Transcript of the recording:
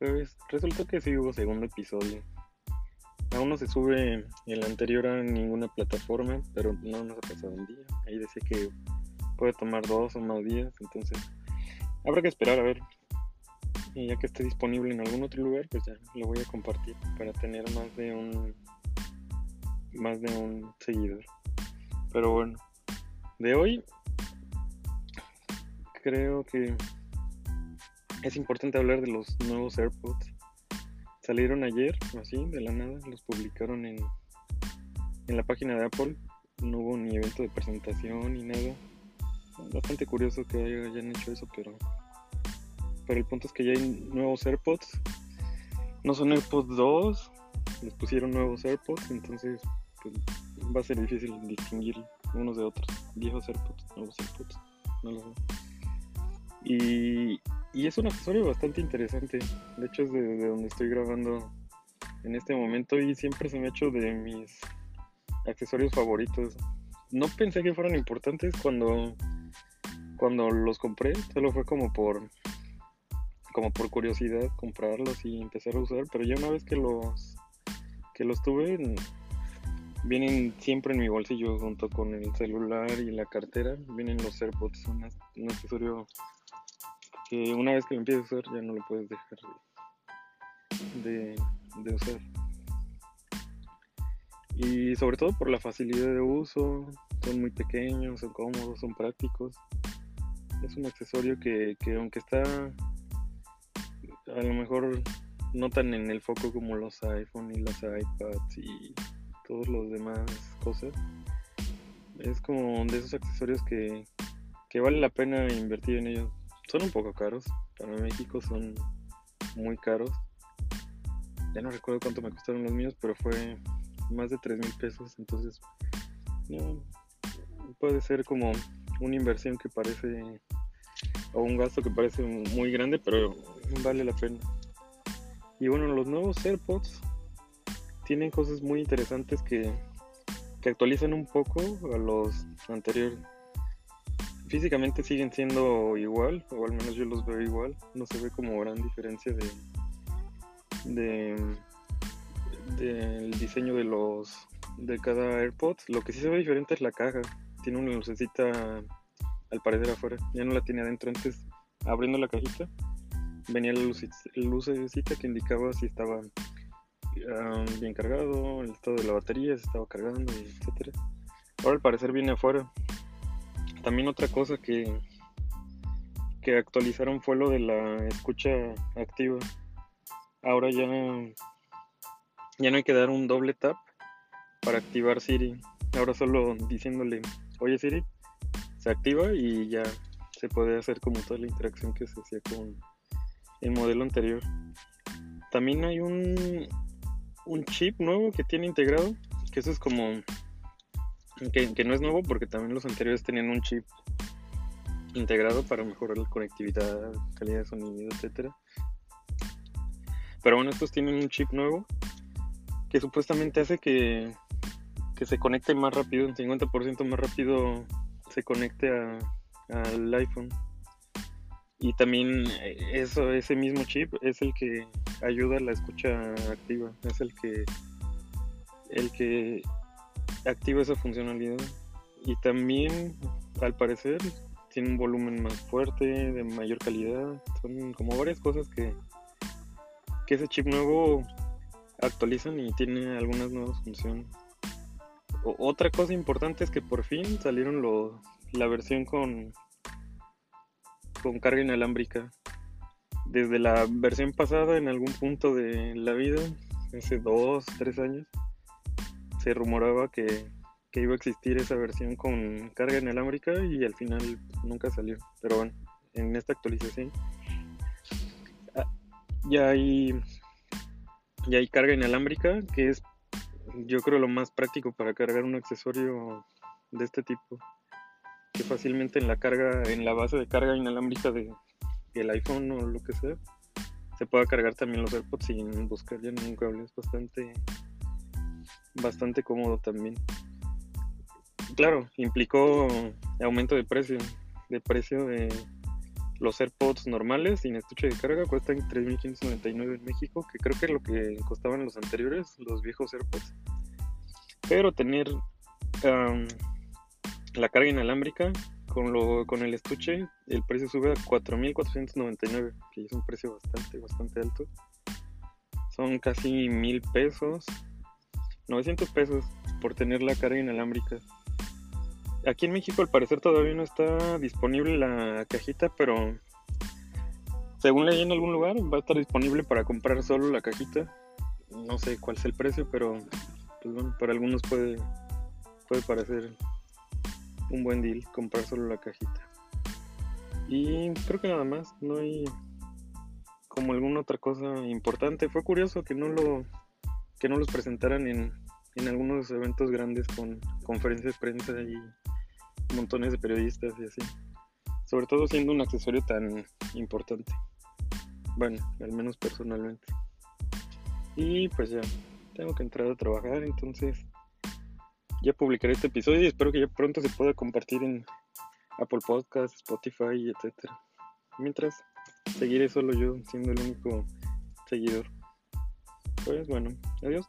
resulta que sí hubo segundo episodio. Aún no se sube el anterior a ninguna plataforma, pero no nos ha pasado un día. Ahí decía que puede tomar dos o más días, entonces habrá que esperar a ver. Y ya que esté disponible en algún otro lugar, pues ya lo voy a compartir para tener más de un más de un seguidor. Pero bueno, de hoy creo que es importante hablar de los nuevos AirPods. Salieron ayer, así, de la nada, los publicaron en, en la página de Apple. No hubo ni evento de presentación ni nada. Bastante curioso que hayan hecho eso, pero, pero el punto es que ya hay nuevos AirPods. No son AirPods 2, les pusieron nuevos AirPods, entonces pues, va a ser difícil distinguir unos de otros. Viejos AirPods, nuevos AirPods, no lo sé. Y, y es un accesorio bastante interesante. De hecho, es de, donde estoy grabando en este momento y siempre se me ha hecho de mis accesorios favoritos. No pensé que fueran importantes cuando, cuando los compré, solo fue como por como por curiosidad comprarlos y empezar a usar, pero ya una vez que los que los tuve vienen siempre en mi bolsillo junto con el celular y la cartera, vienen los AirPods, un, un accesorio que una vez que lo empiezas a usar ya no lo puedes dejar de, usar. Y sobre todo por la facilidad de uso, son muy pequeños, son cómodos, son prácticos. Es un accesorio que, que aunque está a lo mejor no tan en el foco como los iPhone y los iPads y todos los demás cosas, es como de esos accesorios que, que vale la pena invertir en ellos son un poco caros. Para México son muy caros. Ya no recuerdo cuánto me costaron los míos, pero fue más de 3 mil pesos. Entonces, puede ser como una inversión que parece, o un gasto que parece muy grande, pero vale la pena. Y bueno, los nuevos AirPods tienen cosas muy interesantes que, que actualizan un poco a los anteriores físicamente siguen siendo igual, o al menos yo los veo igual. No se ve como gran diferencia de, de del diseño de los de cada AirPods. Lo que sí se ve diferente es la caja. Tiene una lucecita al parecer afuera. Ya no la tiene adentro. Antes, abriendo la cajita, venía la lucecita que indicaba si estaba ah, bien cargado, el estado de la batería, si estaba cargando, etcétera. Ahora al parecer viene afuera también otra cosa que, que actualizaron fue lo de la escucha activa. Ahora ya, ya no hay que dar un doble tap para activar Siri. Ahora solo diciéndole, oye Siri, se activa y ya se puede hacer como toda la interacción que se hacía con el modelo anterior. También hay un, un chip nuevo que tiene integrado, que eso es como que, no es nuevo porque también los anteriores tenían un chip integrado para mejorar la conectividad, calidad de sonido, etcétera. Pero bueno, estos tienen un chip nuevo que supuestamente hace que, que se conecte más rápido, un 50% más rápido se conecte al iPhone. Y también eh, eso, ese mismo chip es el que ayuda a la escucha activa, es el que el que activa esa funcionalidad. Y también, al parecer, tiene un volumen más fuerte, de mayor calidad. Son como varias cosas que, que ese chip nuevo actualizan y tiene algunas nuevas funciones. otra cosa importante es que por fin salieron la versión con, con carga inalámbrica. Desde la versión pasada, en algún punto de la vida, hace dos, tres años, se rumoraba que, iba a existir esa versión con carga inalámbrica y al final nunca salió. Pero bueno, en esta actualización ah, ya hay ya hay carga inalámbrica que es yo creo lo más práctico para cargar un accesorio de este tipo que fácilmente en la carga en la base de carga inalámbrica de el iPhone o lo que sea se pueda cargar también los AirPods sin buscar ya ningún cable es bastante bastante cómodo también. Claro, implicó aumento de precio, de precio de los AirPods normales sin estuche de carga cuestan 3.599 en México, que creo que es lo que costaban los anteriores, los viejos AirPods. Pero tener la carga inalámbrica con, lo, con el estuche, el precio sube a 4.499, que es un precio bastante, bastante alto. Son casi mil pesos, 900 pesos por tener la carga inalámbrica. Aquí en México al parecer todavía no está disponible la cajita, pero según leí en algún lugar va a estar disponible para comprar solo la cajita. No sé cuál es el precio, pero pues bueno, para algunos puede, puede parecer un buen deal comprar solo la cajita. Y creo que nada más, no hay como alguna otra cosa importante. Fue curioso que no lo que no los presentaran en, en algunos eventos grandes con conferencias de prensa y montones de periodistas y así. Sobre todo siendo un accesorio tan importante. Bueno, al menos personalmente. Y pues ya, tengo que entrar a trabajar, entonces ya publicaré este episodio y espero que ya pronto se pueda compartir en Apple Podcasts, Spotify, etc. Mientras, seguiré solo yo siendo el único seguidor. Pues bueno, adiós.